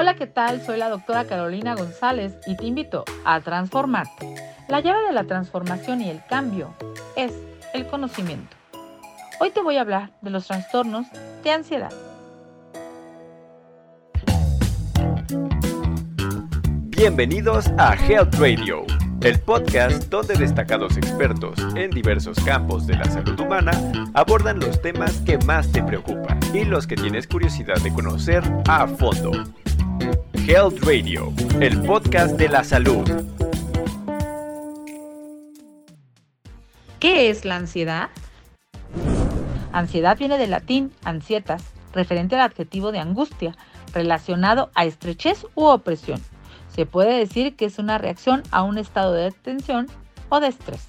Hola, ¿qué tal? Soy la doctora Carolina González y te invito a transformarte. La llave de la transformación y el cambio es el conocimiento. Hoy te voy a hablar de los trastornos de ansiedad. Bienvenidos a Health Radio, el podcast donde destacados expertos en diversos campos de la salud humana abordan los temas que más te preocupan y los que tienes curiosidad de conocer a fondo. Health Radio, el podcast de la salud. ¿Qué es la ansiedad? Ansiedad viene del latín ansietas, referente al adjetivo de angustia, relacionado a estrechez u opresión. Se puede decir que es una reacción a un estado de tensión o de estrés.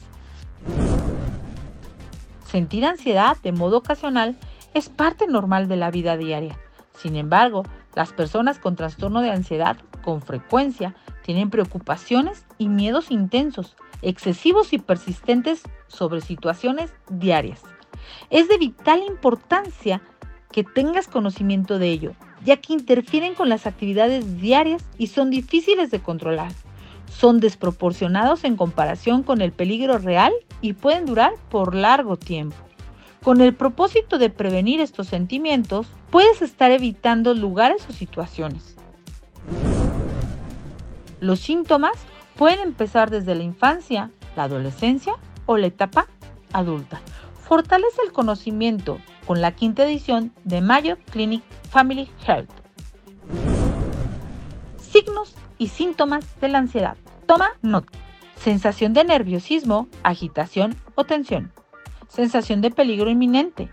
Sentir ansiedad de modo ocasional es parte normal de la vida diaria. Sin embargo, las personas con trastorno de ansiedad con frecuencia tienen preocupaciones y miedos intensos, excesivos y persistentes sobre situaciones diarias. Es de vital importancia que tengas conocimiento de ello, ya que interfieren con las actividades diarias y son difíciles de controlar. Son desproporcionados en comparación con el peligro real y pueden durar por largo tiempo. Con el propósito de prevenir estos sentimientos, puedes estar evitando lugares o situaciones. Los síntomas pueden empezar desde la infancia, la adolescencia o la etapa adulta. Fortalece el conocimiento con la quinta edición de Mayo Clinic Family Health. Signos y síntomas de la ansiedad. Toma nota. Sensación de nerviosismo, agitación o tensión sensación de peligro inminente,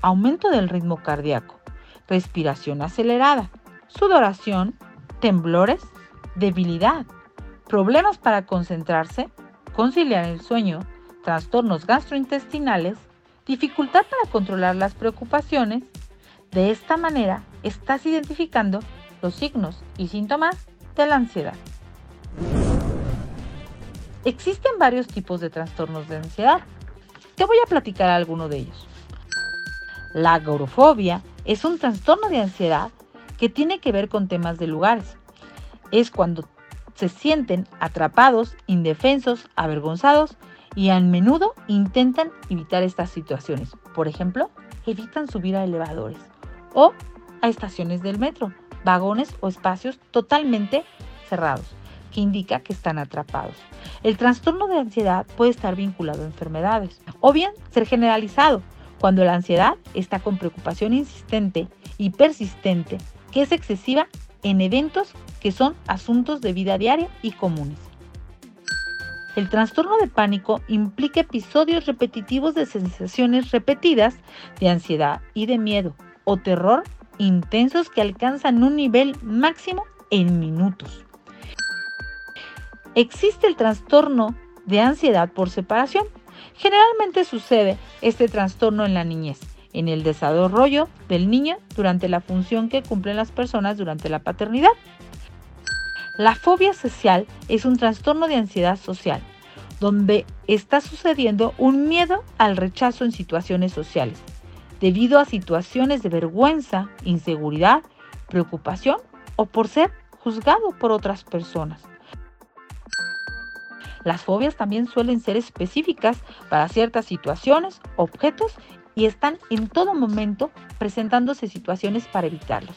aumento del ritmo cardíaco, respiración acelerada, sudoración, temblores, debilidad, problemas para concentrarse, conciliar el sueño, trastornos gastrointestinales, dificultad para controlar las preocupaciones. De esta manera estás identificando los signos y síntomas de la ansiedad. Existen varios tipos de trastornos de ansiedad, te voy a platicar alguno de ellos. La agorofobia es un trastorno de ansiedad que tiene que ver con temas de lugares. Es cuando se sienten atrapados, indefensos, avergonzados y a menudo intentan evitar estas situaciones. Por ejemplo, evitan subir a elevadores o a estaciones del metro, vagones o espacios totalmente cerrados que indica que están atrapados. El trastorno de ansiedad puede estar vinculado a enfermedades o bien ser generalizado cuando la ansiedad está con preocupación insistente y persistente que es excesiva en eventos que son asuntos de vida diaria y comunes. El trastorno de pánico implica episodios repetitivos de sensaciones repetidas de ansiedad y de miedo o terror intensos que alcanzan un nivel máximo en minutos. Existe el trastorno de ansiedad por separación. Generalmente sucede este trastorno en la niñez, en el desarrollo del niño durante la función que cumplen las personas durante la paternidad. La fobia social es un trastorno de ansiedad social, donde está sucediendo un miedo al rechazo en situaciones sociales, debido a situaciones de vergüenza, inseguridad, preocupación o por ser juzgado por otras personas. Las fobias también suelen ser específicas para ciertas situaciones, objetos y están en todo momento presentándose situaciones para evitarlos.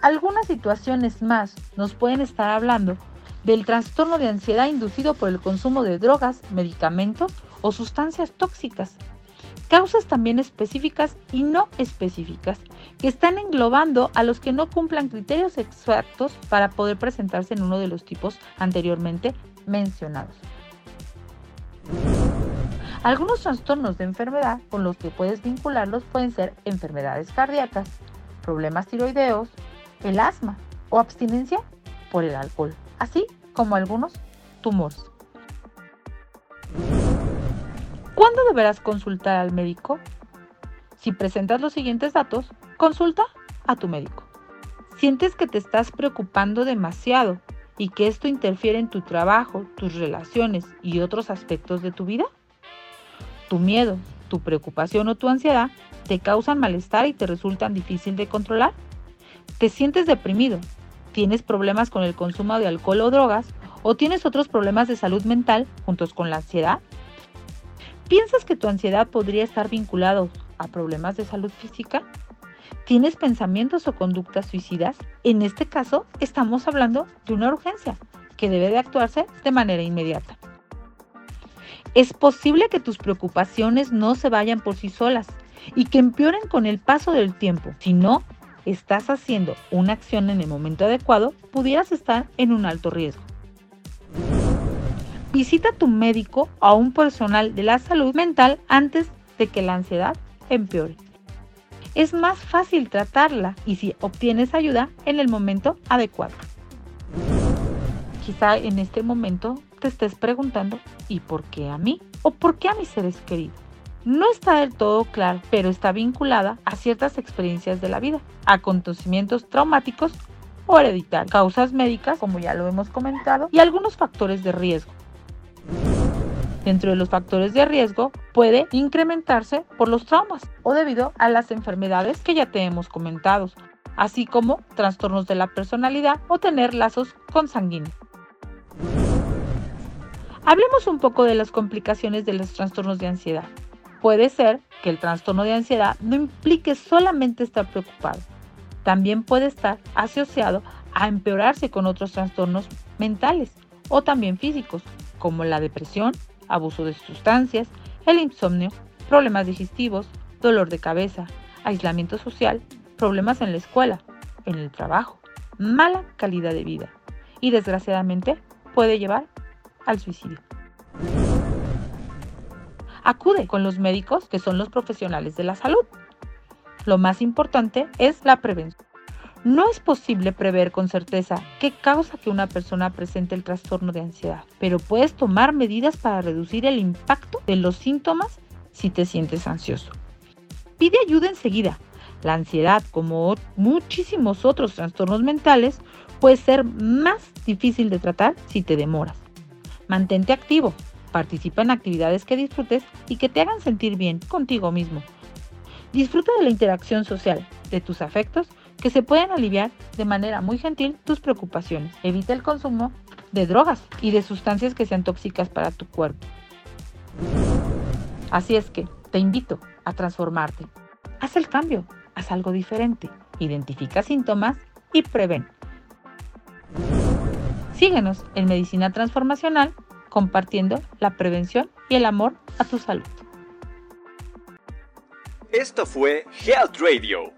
Algunas situaciones más nos pueden estar hablando del trastorno de ansiedad inducido por el consumo de drogas, medicamentos o sustancias tóxicas, causas también específicas y no específicas, que están englobando a los que no cumplan criterios exactos para poder presentarse en uno de los tipos anteriormente mencionados. Algunos trastornos de enfermedad con los que puedes vincularlos pueden ser enfermedades cardíacas, problemas tiroideos, el asma o abstinencia por el alcohol, así como algunos tumores. ¿Cuándo deberás consultar al médico? Si presentas los siguientes datos, consulta a tu médico. ¿Sientes que te estás preocupando demasiado y que esto interfiere en tu trabajo, tus relaciones y otros aspectos de tu vida? ¿Tu miedo, tu preocupación o tu ansiedad te causan malestar y te resultan difícil de controlar? ¿Te sientes deprimido? ¿Tienes problemas con el consumo de alcohol o drogas? ¿O tienes otros problemas de salud mental juntos con la ansiedad? ¿Piensas que tu ansiedad podría estar vinculado a problemas de salud física? ¿Tienes pensamientos o conductas suicidas? En este caso, estamos hablando de una urgencia que debe de actuarse de manera inmediata. Es posible que tus preocupaciones no se vayan por sí solas y que empeoren con el paso del tiempo. Si no estás haciendo una acción en el momento adecuado, pudieras estar en un alto riesgo. Visita a tu médico o a un personal de la salud mental antes de que la ansiedad empeore. Es más fácil tratarla y si obtienes ayuda en el momento adecuado. Quizá en este momento te estés preguntando, ¿y por qué a mí? ¿O por qué a mis seres queridos? No está del todo claro, pero está vinculada a ciertas experiencias de la vida, acontecimientos traumáticos o hereditarios, causas médicas, como ya lo hemos comentado, y algunos factores de riesgo. Dentro de los factores de riesgo puede incrementarse por los traumas o debido a las enfermedades que ya te hemos comentado, así como trastornos de la personalidad o tener lazos consanguíneos. Hablemos un poco de las complicaciones de los trastornos de ansiedad. Puede ser que el trastorno de ansiedad no implique solamente estar preocupado, también puede estar asociado a empeorarse con otros trastornos mentales o también físicos, como la depresión, abuso de sustancias, el insomnio, problemas digestivos, dolor de cabeza, aislamiento social, problemas en la escuela, en el trabajo, mala calidad de vida y desgraciadamente puede llevar al suicidio. Acude con los médicos que son los profesionales de la salud. Lo más importante es la prevención. No es posible prever con certeza qué causa que una persona presente el trastorno de ansiedad, pero puedes tomar medidas para reducir el impacto de los síntomas si te sientes ansioso. Pide ayuda enseguida. La ansiedad, como muchísimos otros trastornos mentales, puede ser más difícil de tratar si te demoras. Mantente activo, participa en actividades que disfrutes y que te hagan sentir bien contigo mismo. Disfruta de la interacción social, de tus afectos que se pueden aliviar de manera muy gentil tus preocupaciones. Evita el consumo de drogas y de sustancias que sean tóxicas para tu cuerpo. Así es que te invito a transformarte. Haz el cambio, haz algo diferente, identifica síntomas y prevén. Síguenos en Medicina Transformacional compartiendo la prevención y el amor a tu salud. Esto fue Health Radio